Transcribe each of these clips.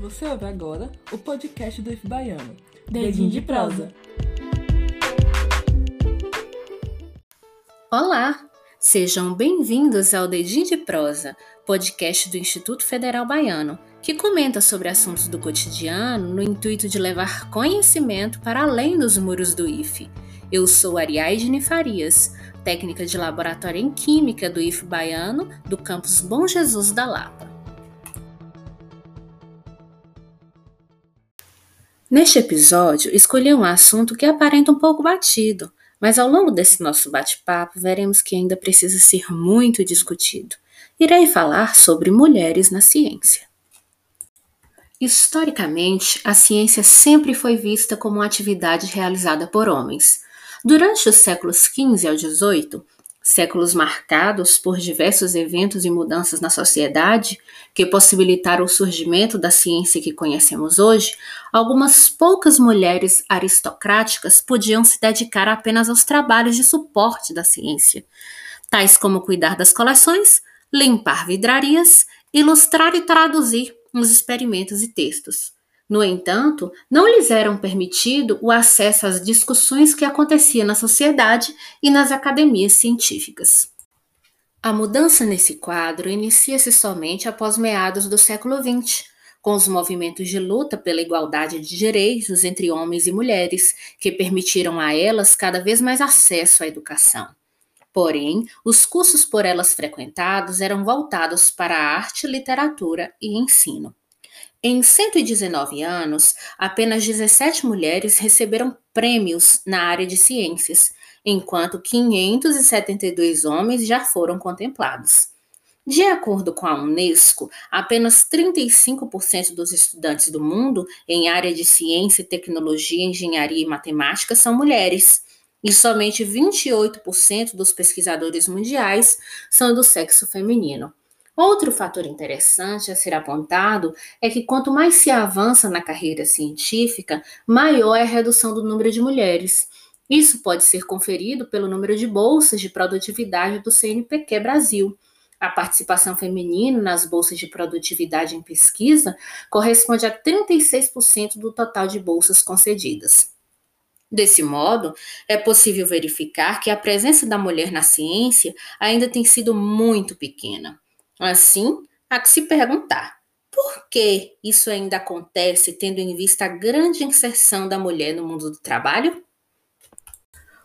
Você ouve agora o podcast do IF Baiano. Dedinho de prosa. Olá! Sejam bem-vindos ao Dedinho de Prosa, podcast do Instituto Federal Baiano, que comenta sobre assuntos do cotidiano no intuito de levar conhecimento para além dos muros do IFE. Eu sou Ariadne Farias, técnica de laboratório em Química do IFE Baiano, do campus Bom Jesus da Lapa. Neste episódio, escolhi um assunto que aparenta um pouco batido, mas ao longo desse nosso bate-papo veremos que ainda precisa ser muito discutido. Irei falar sobre mulheres na ciência. Historicamente, a ciência sempre foi vista como uma atividade realizada por homens. Durante os séculos XV ao XVIII, séculos marcados por diversos eventos e mudanças na sociedade que possibilitaram o surgimento da ciência que conhecemos hoje, algumas poucas mulheres aristocráticas podiam se dedicar apenas aos trabalhos de suporte da ciência, tais como cuidar das coleções, limpar vidrarias, ilustrar e traduzir os experimentos e textos. No entanto, não lhes eram permitido o acesso às discussões que aconteciam na sociedade e nas academias científicas. A mudança nesse quadro inicia-se somente após meados do século XX, com os movimentos de luta pela igualdade de direitos entre homens e mulheres, que permitiram a elas cada vez mais acesso à educação. Porém, os cursos por elas frequentados eram voltados para a arte, literatura e ensino. Em 119 anos, apenas 17 mulheres receberam prêmios na área de ciências, enquanto 572 homens já foram contemplados. De acordo com a Unesco, apenas 35% dos estudantes do mundo em área de ciência, tecnologia, engenharia e matemática são mulheres, e somente 28% dos pesquisadores mundiais são do sexo feminino. Outro fator interessante a ser apontado é que quanto mais se avança na carreira científica, maior é a redução do número de mulheres. Isso pode ser conferido pelo número de bolsas de produtividade do CNPq Brasil. A participação feminina nas bolsas de produtividade em pesquisa corresponde a 36% do total de bolsas concedidas. Desse modo, é possível verificar que a presença da mulher na ciência ainda tem sido muito pequena. Assim, há que se perguntar: por que isso ainda acontece tendo em vista a grande inserção da mulher no mundo do trabalho?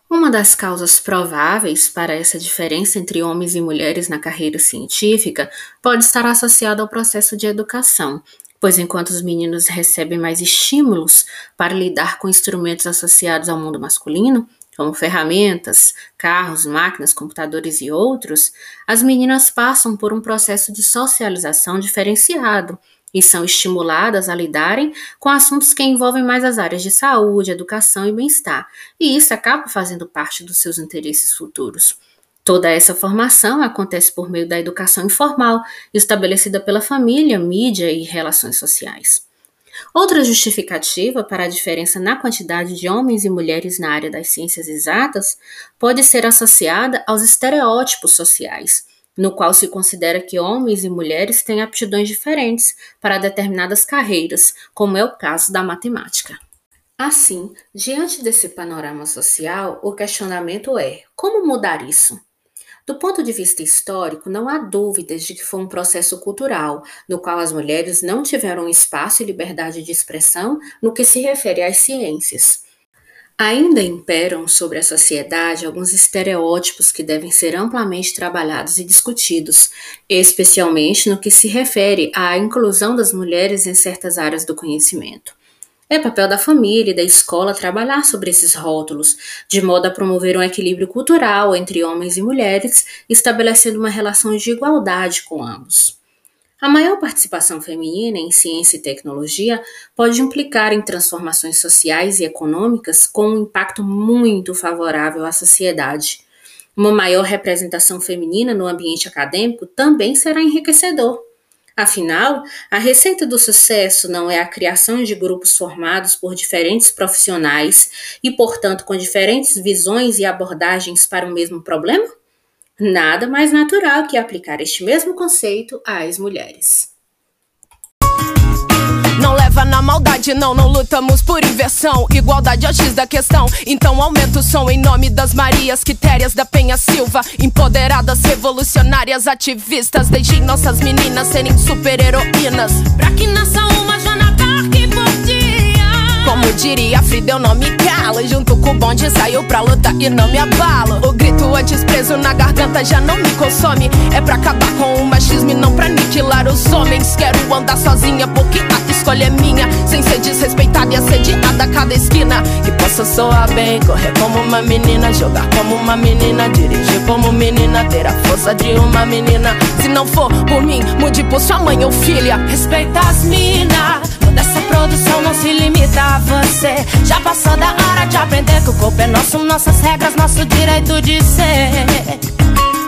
Uma das causas prováveis para essa diferença entre homens e mulheres na carreira científica pode estar associada ao processo de educação, pois enquanto os meninos recebem mais estímulos para lidar com instrumentos associados ao mundo masculino, como ferramentas, carros, máquinas, computadores e outros, as meninas passam por um processo de socialização diferenciado e são estimuladas a lidarem com assuntos que envolvem mais as áreas de saúde, educação e bem-estar, e isso acaba fazendo parte dos seus interesses futuros. Toda essa formação acontece por meio da educação informal, estabelecida pela família, mídia e relações sociais. Outra justificativa para a diferença na quantidade de homens e mulheres na área das ciências exatas pode ser associada aos estereótipos sociais, no qual se considera que homens e mulheres têm aptidões diferentes para determinadas carreiras, como é o caso da matemática. Assim, diante desse panorama social, o questionamento é: como mudar isso? Do ponto de vista histórico, não há dúvidas de que foi um processo cultural, no qual as mulheres não tiveram espaço e liberdade de expressão no que se refere às ciências. Ainda imperam sobre a sociedade alguns estereótipos que devem ser amplamente trabalhados e discutidos, especialmente no que se refere à inclusão das mulheres em certas áreas do conhecimento. É papel da família e da escola trabalhar sobre esses rótulos, de modo a promover um equilíbrio cultural entre homens e mulheres, estabelecendo uma relação de igualdade com ambos. A maior participação feminina em ciência e tecnologia pode implicar em transformações sociais e econômicas com um impacto muito favorável à sociedade. Uma maior representação feminina no ambiente acadêmico também será enriquecedor. Afinal, a receita do sucesso não é a criação de grupos formados por diferentes profissionais e, portanto, com diferentes visões e abordagens para o mesmo problema? Nada mais natural que aplicar este mesmo conceito às mulheres. Na maldade, não, não lutamos por inversão. Igualdade é o X da questão. Então aumenta o som em nome das Marias Quitérias da Penha Silva. Empoderadas, revolucionárias, ativistas. Deixem nossas meninas serem super-heroínas. Pra que nasça uma Joana Dark por dia. Como diria Frida, eu não me calo. Junto com o bonde saiu pra luta e não me abalo. O grito antes preso na garganta já não me consome. É pra acabar com o machismo e não pra aniquilar os homens. Quero andar sozinha porque a escolha é minha. Sem ser desrespeitada e assediada a cada esquina. Que possa soar bem, correr como uma menina, jogar como uma menina, dirigir como menina, ter a força de uma menina. Se não for por mim, mude por sua mãe ou filha. Respeita as minas. Toda essa produção não se limita a você. Já passou da hora de aprender que o corpo é nosso, nossas regras, nosso direito de ser.